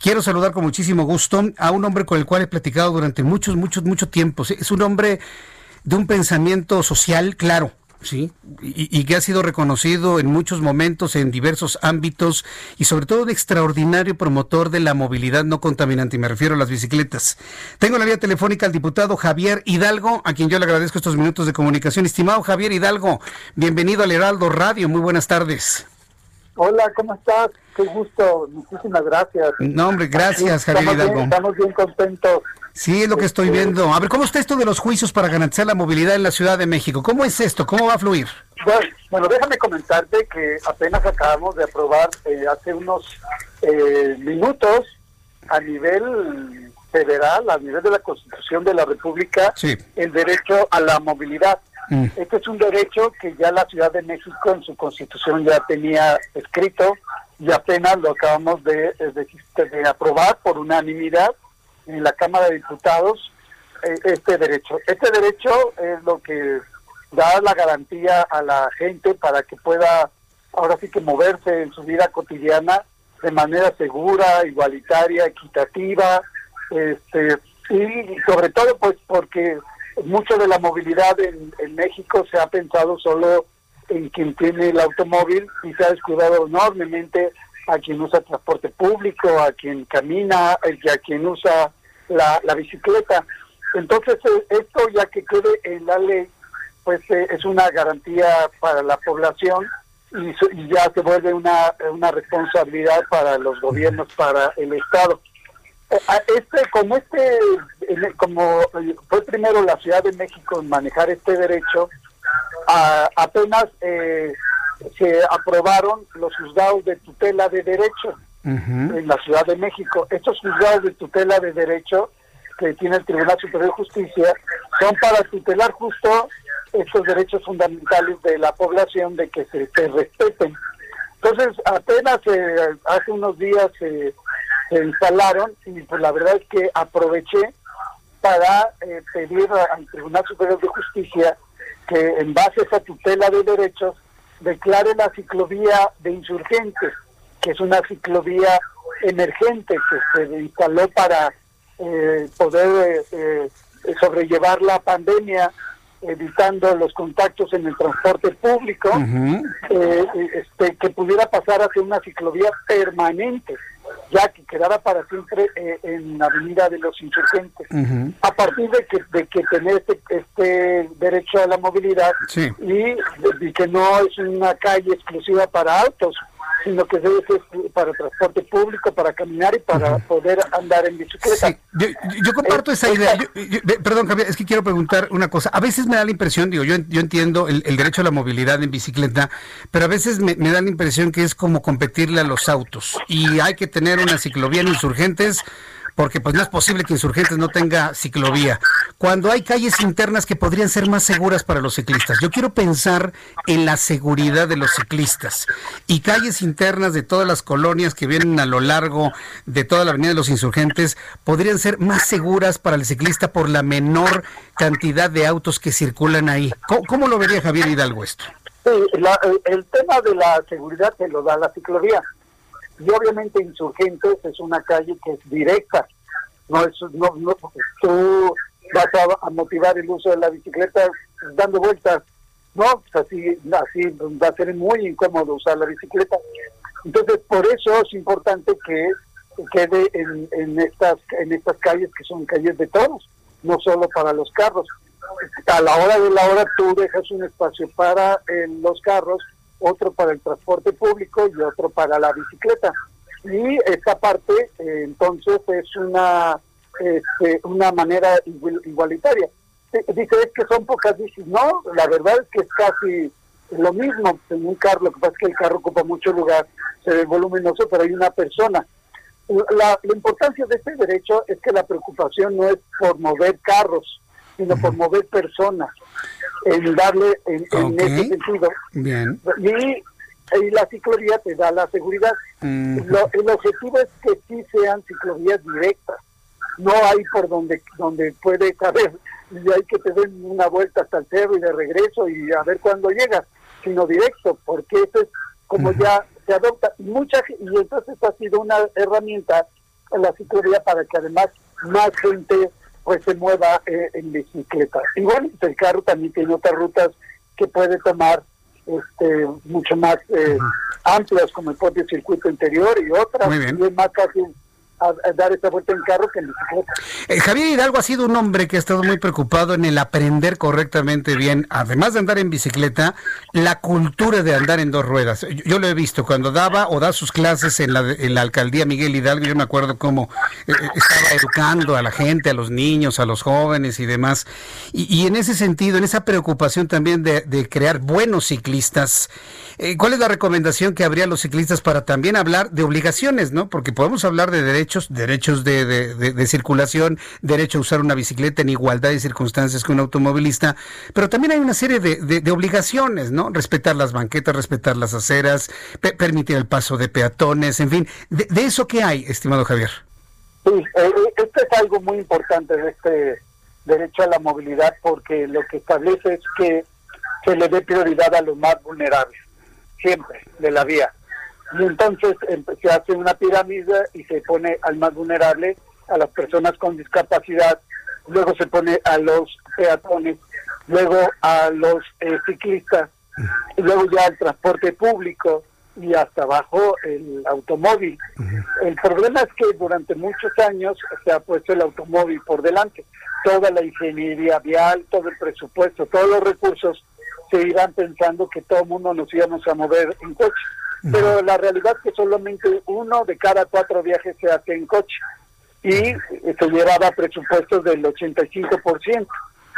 Quiero saludar con muchísimo gusto a un hombre con el cual he platicado durante muchos, muchos, mucho tiempo. Es un hombre de un pensamiento social claro, ¿sí? Y, que ha sido reconocido en muchos momentos, en diversos ámbitos, y sobre todo un extraordinario promotor de la movilidad no contaminante, y me refiero a las bicicletas. Tengo la vía telefónica al diputado Javier Hidalgo, a quien yo le agradezco estos minutos de comunicación. Estimado Javier Hidalgo, bienvenido al Heraldo Radio, muy buenas tardes. Hola, ¿cómo estás? Qué gusto, muchísimas gracias. No, hombre, gracias, Javier Hidalgo. estamos bien contentos. Sí, es lo que estoy este, viendo. A ver, ¿cómo está esto de los juicios para garantizar la movilidad en la Ciudad de México? ¿Cómo es esto? ¿Cómo va a fluir? Bueno, déjame comentarte que apenas acabamos de aprobar eh, hace unos eh, minutos a nivel federal, a nivel de la Constitución de la República, el derecho a la movilidad. Mm. Este es un derecho que ya la Ciudad de México en su constitución ya tenía escrito y apenas lo acabamos de, de, aprobar por unanimidad en la Cámara de Diputados eh, este derecho. Este derecho es lo que da la garantía a la gente para que pueda ahora sí que moverse en su vida cotidiana de manera segura, igualitaria, equitativa, este, y sobre todo pues porque mucho de la movilidad en, México se ha pensado solo en quien tiene el automóvil y se ha descuidado enormemente a quien usa transporte público, a quien camina, y a quien usa la, bicicleta. Entonces, eh, esto ya que quede en la ley, pues eh, es una garantía para la población y, y, ya se vuelve una, una responsabilidad para los gobiernos, para el Estado. Este, como este, como fue primero la Ciudad de México en manejar este derecho, apenas eh, se aprobaron los juzgados de tutela de derecho en la Ciudad de México. Estos juzgados de tutela de derecho que tiene el Tribunal Superior de Justicia son para tutelar justo estos derechos fundamentales de la población de que se, respeten. Entonces, apenas eh, hace unos días eh, se instalaron y pues la verdad es que aproveché para eh, pedir al Tribunal Superior de Justicia que en base a esa tutela de derechos declare la ciclovía de insurgentes, que es una ciclovía emergente que se instaló para eh, poder eh, sobrellevar la pandemia evitando los contactos en el transporte público, este, que pudiera pasar hacia una ciclovía permanente ya que quedara para siempre eh, en la Avenida de los Insurgentes. A partir de que, de que tener este, este derecho a la movilidad y, y, que no es una calle exclusiva para autos, sino que debe ser para transporte público, para caminar y para poder andar en bicicleta. Yo, comparto esa idea. perdón, Javier, es que quiero preguntar una cosa. A veces me da la impresión, digo, yo, yo entiendo el, derecho a la movilidad en bicicleta, pero a veces me, me, da la impresión que es como competirle a los autos y hay que tener una ciclovía en insurgentes porque pues no es posible que Insurgentes no tenga ciclovía. Cuando hay calles internas que podrían ser más seguras para los ciclistas. Yo quiero pensar en la seguridad de los ciclistas y calles internas de todas las colonias que vienen a lo largo de toda la Avenida de los Insurgentes podrían ser más seguras para el ciclista por la menor cantidad de autos que circulan ahí. ¿Cómo, lo vería Javier Hidalgo esto? Sí, el tema de la seguridad se lo da la ciclovía y obviamente Insurgentes es una calle que es directa, no es, no, no tú vas a, motivar el uso de la bicicleta dando vueltas, no, pues así, así va a ser muy incómodo usar la bicicleta. Entonces, por eso es importante que quede en, estas en estas calles que son calles de todos, no solo para los carros. A la hora de la hora tú dejas un espacio para los carros otro para el transporte público y otro para la bicicleta. Y esta parte, eh, entonces, es una, este, una manera igualitaria. Dice, es que son pocas bicis. No, la verdad es que es casi lo mismo en un carro, lo que pasa es que el carro ocupa mucho lugar, se ve voluminoso, pero hay una persona. La, importancia de este derecho es que la preocupación no es por mover carros, sino por mover personas, en darle en, ese sentido. Bien. Y, la ciclovía te da la seguridad. el objetivo es que sí sean ciclovías directas. No hay por donde donde puede caber y hay que te den una vuelta hasta el cerro y de regreso y a ver cuándo llegas, sino directo, porque eso es como ya se adopta mucha y entonces ha sido una herramienta en la ciclovía para que además más gente pues se mueva eh, en bicicleta. Igual el carro también tiene otras rutas que puede tomar este mucho más eh, amplias como el propio circuito interior y otras Muy y es más fácil dar esta vuelta en carro que en bicicleta. Eh, Javier Hidalgo ha sido un hombre que ha estado muy preocupado en el aprender correctamente bien, además de andar en bicicleta, la cultura de andar en dos ruedas. Yo, lo he visto cuando daba o da sus clases en la, en la alcaldía Miguel Hidalgo, yo me acuerdo cómo eh, eh, estaba educando a la gente, a los niños, a los jóvenes y demás. Y, en ese sentido, en esa preocupación también de, de crear buenos ciclistas, ¿cuál es la recomendación que habría a los ciclistas para también hablar de obligaciones, no? Porque podemos hablar de derechos derechos, de, circulación, derecho a usar una bicicleta en igualdad de circunstancias que un automovilista, pero también hay una serie de, obligaciones, ¿no? Respetar las banquetas, respetar las aceras, permitir el paso de peatones, en fin. ¿De, eso qué hay, estimado Javier? Sí, eh, eh, esto es algo muy importante de este derecho a la movilidad porque lo que establece es que se le dé prioridad a los más vulnerables, siempre, de la vía y entonces se hace una pirámide y se pone al más vulnerable, a las personas con discapacidad, luego se pone a los peatones, luego a los eh, ciclistas, y luego ya el transporte público y hasta abajo el automóvil. El problema es que durante muchos años se ha puesto el automóvil por delante. Toda la ingeniería vial, todo el presupuesto, todos los recursos se irán pensando que todo el mundo nos íbamos a mover en coche pero la realidad es que solamente uno de cada cuatro viajes se hace en coche y se llevaba presupuestos del 85%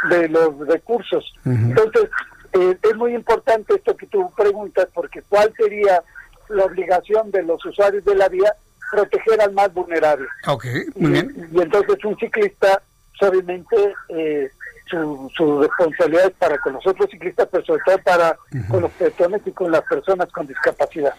de los recursos. Entonces, eh, es muy importante esto que tú preguntas, porque ¿cuál sería la obligación de los usuarios de la vía? Proteger al más vulnerable. Ok, muy bien. Y, entonces un ciclista, obviamente, eh, su, responsabilidad es para con los otros ciclistas, pero sobre todo para con los peatones y con las personas con discapacidad.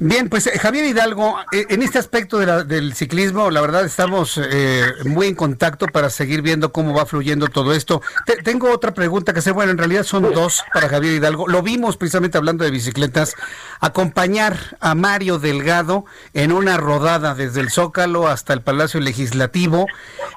Bien, pues eh, Javier Hidalgo, eh, en este aspecto del ciclismo, la verdad estamos eh, muy en contacto para seguir viendo cómo va fluyendo todo esto. tengo otra pregunta que hacer, bueno, en realidad son dos para Javier Hidalgo. Lo vimos precisamente hablando de bicicletas, acompañar a Mario Delgado en una rodada desde el Zócalo hasta el Palacio Legislativo,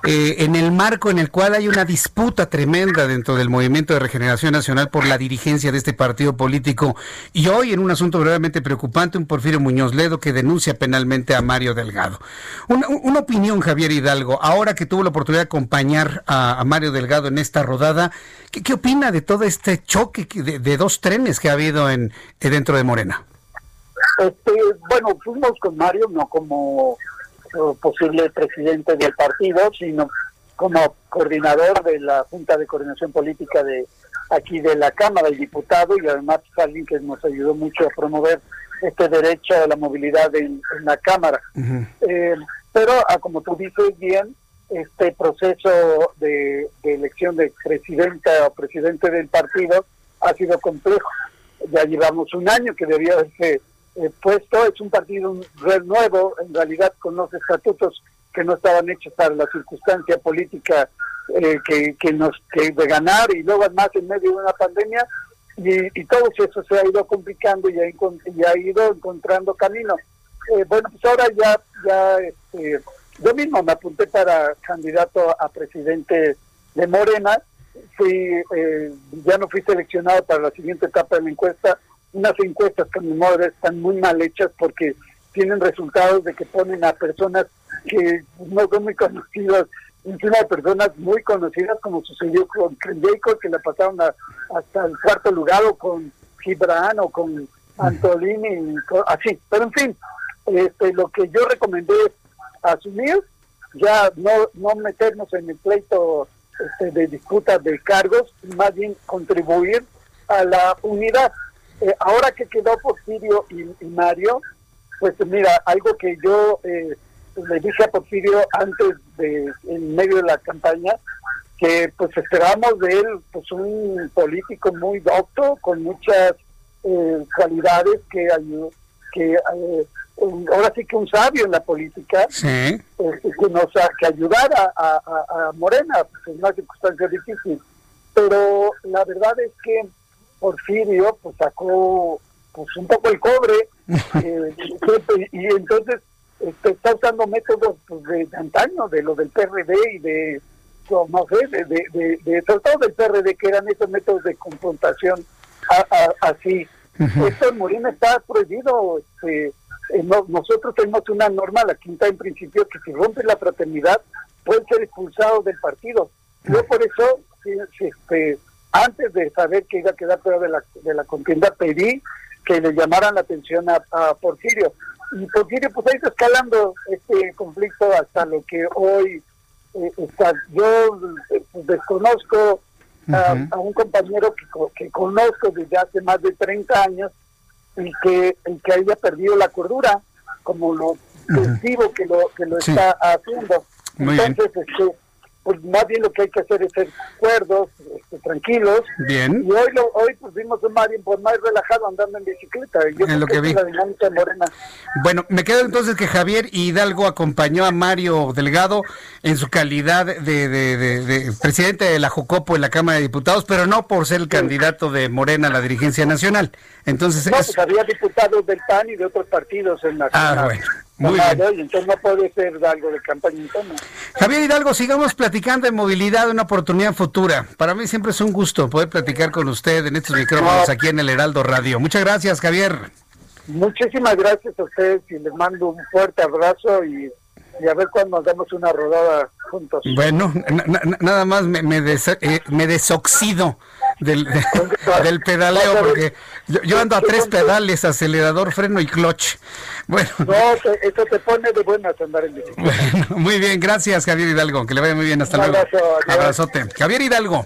en el marco en el cual hay una disputa tremenda dentro del Movimiento de Regeneración Nacional por la dirigencia de este partido político. Y hoy en un asunto verdaderamente preocupante, un por Muñoz Ledo, que denuncia penalmente a Mario Delgado. Una, opinión, Javier Hidalgo, ahora que tuvo la oportunidad de acompañar a, Mario Delgado en esta rodada, ¿qué, opina de todo este choque de, dos trenes que ha habido en eh, dentro de Morena? Este, bueno, fuimos con Mario no como eh, posible presidente del partido, sino como coordinador de la Junta de Coordinación Política de aquí de la Cámara, el diputado, y además alguien que nos ayudó mucho a promover este derecho a la movilidad en, la Cámara. Eh, pero, ah, como tú dices bien, este proceso de, elección de presidenta o presidente del partido ha sido complejo. Ya llevamos un año que debía haberse eh, puesto, es un partido nuevo, en realidad con los estatutos que no estaban hechos para la circunstancia política eh, que, que nos que de ganar y luego además en medio de una pandemia y, todo eso se ha ido complicando y ha, ido encontrando camino. Eh, bueno, pues ahora ya, ya este, yo mismo me apunté para candidato a presidente de Morena, fui, eh, ya no fui seleccionado para la siguiente etapa de la encuesta, unas encuestas que a mi modo están muy mal hechas porque tienen resultados de que ponen a personas que no son muy conocidas encima de personas muy conocidas, como sucedió con Jacob, que le pasaron hasta el cuarto lugar, o con Gibran, o con Antolini, así. Pero en fin, este, lo que yo recomendé es asumir, ya no, no meternos en el pleito este, de disputas de cargos, más bien contribuir a la unidad. eh, ahora que quedó Porfirio y, y, Mario, pues mira, algo que yo eh, le dije a Porfirio antes de, en medio de la campaña, que pues esperamos de él pues un político muy docto, con muchas eh, cualidades que que eh, ahora sí que un sabio en la política sí. pues, que nos que ayudara a, a, a Morena pues, en una circunstancia difícil pero la verdad es que Porfirio pues sacó pues un poco el cobre eh, y entonces este, está usando métodos pues, de, antaño de lo del PRD y de no sé de, de, de, de sobre todo del PRD que eran esos métodos de confrontación a, a, así uh -huh. esto en Morena está prohibido este, eh, no, nosotros tenemos una norma la quinta en principio que si rompe la fraternidad puede ser expulsado del partido yo por eso este, antes de saber que iba a quedar fuera de la, de la contienda, pedí que le llamaran la atención a, a, Porfirio. Y Porfirio, pues ahí está escalando este conflicto hasta lo que hoy eh, está. Yo pues, desconozco uh -huh. a, a, un compañero que, que, conozco desde hace más de 30 años y que, y que haya perdido la cordura, como lo uh -huh. que lo, que lo sí. está haciendo. Muy Entonces, bien. este pues más bien lo que hay que hacer es ser cuerdos, este, tranquilos. Bien. Y hoy, lo, hoy pues vimos a Mario pues más relajado andando en bicicleta. Yo en lo que, que vi. La dinámica morena. Bueno, me quedo entonces que Javier Hidalgo acompañó a Mario Delgado en su calidad de, de, de, de presidente de la Jocopo en la Cámara de Diputados, pero no por ser el sí. candidato de Morena a la dirigencia nacional. Entonces no, es... pues había diputados del PAN y de otros partidos en la Ah, bueno. Muy bien. entonces no puede ser algo de campaña interna. Javier Hidalgo, sigamos platicando de movilidad, una oportunidad futura. Para mí siempre es un gusto poder platicar con usted en estos micrófonos no. aquí en el Heraldo Radio. Muchas gracias, Javier. Muchísimas gracias a ustedes y les mando un fuerte abrazo y, y a ver cuando nos damos una rodada juntos. Bueno, nada más me, me, des eh, me desoxido del, de, del pedaleo porque yo, yo, ando a tres pedales, acelerador, freno y clutch. Bueno. No, eso te pone de buenas andar en bicicleta. Bueno, muy bien, gracias Javier Hidalgo, que le vaya muy bien, hasta Un luego. Abrazo, Abrazote. Javier Hidalgo.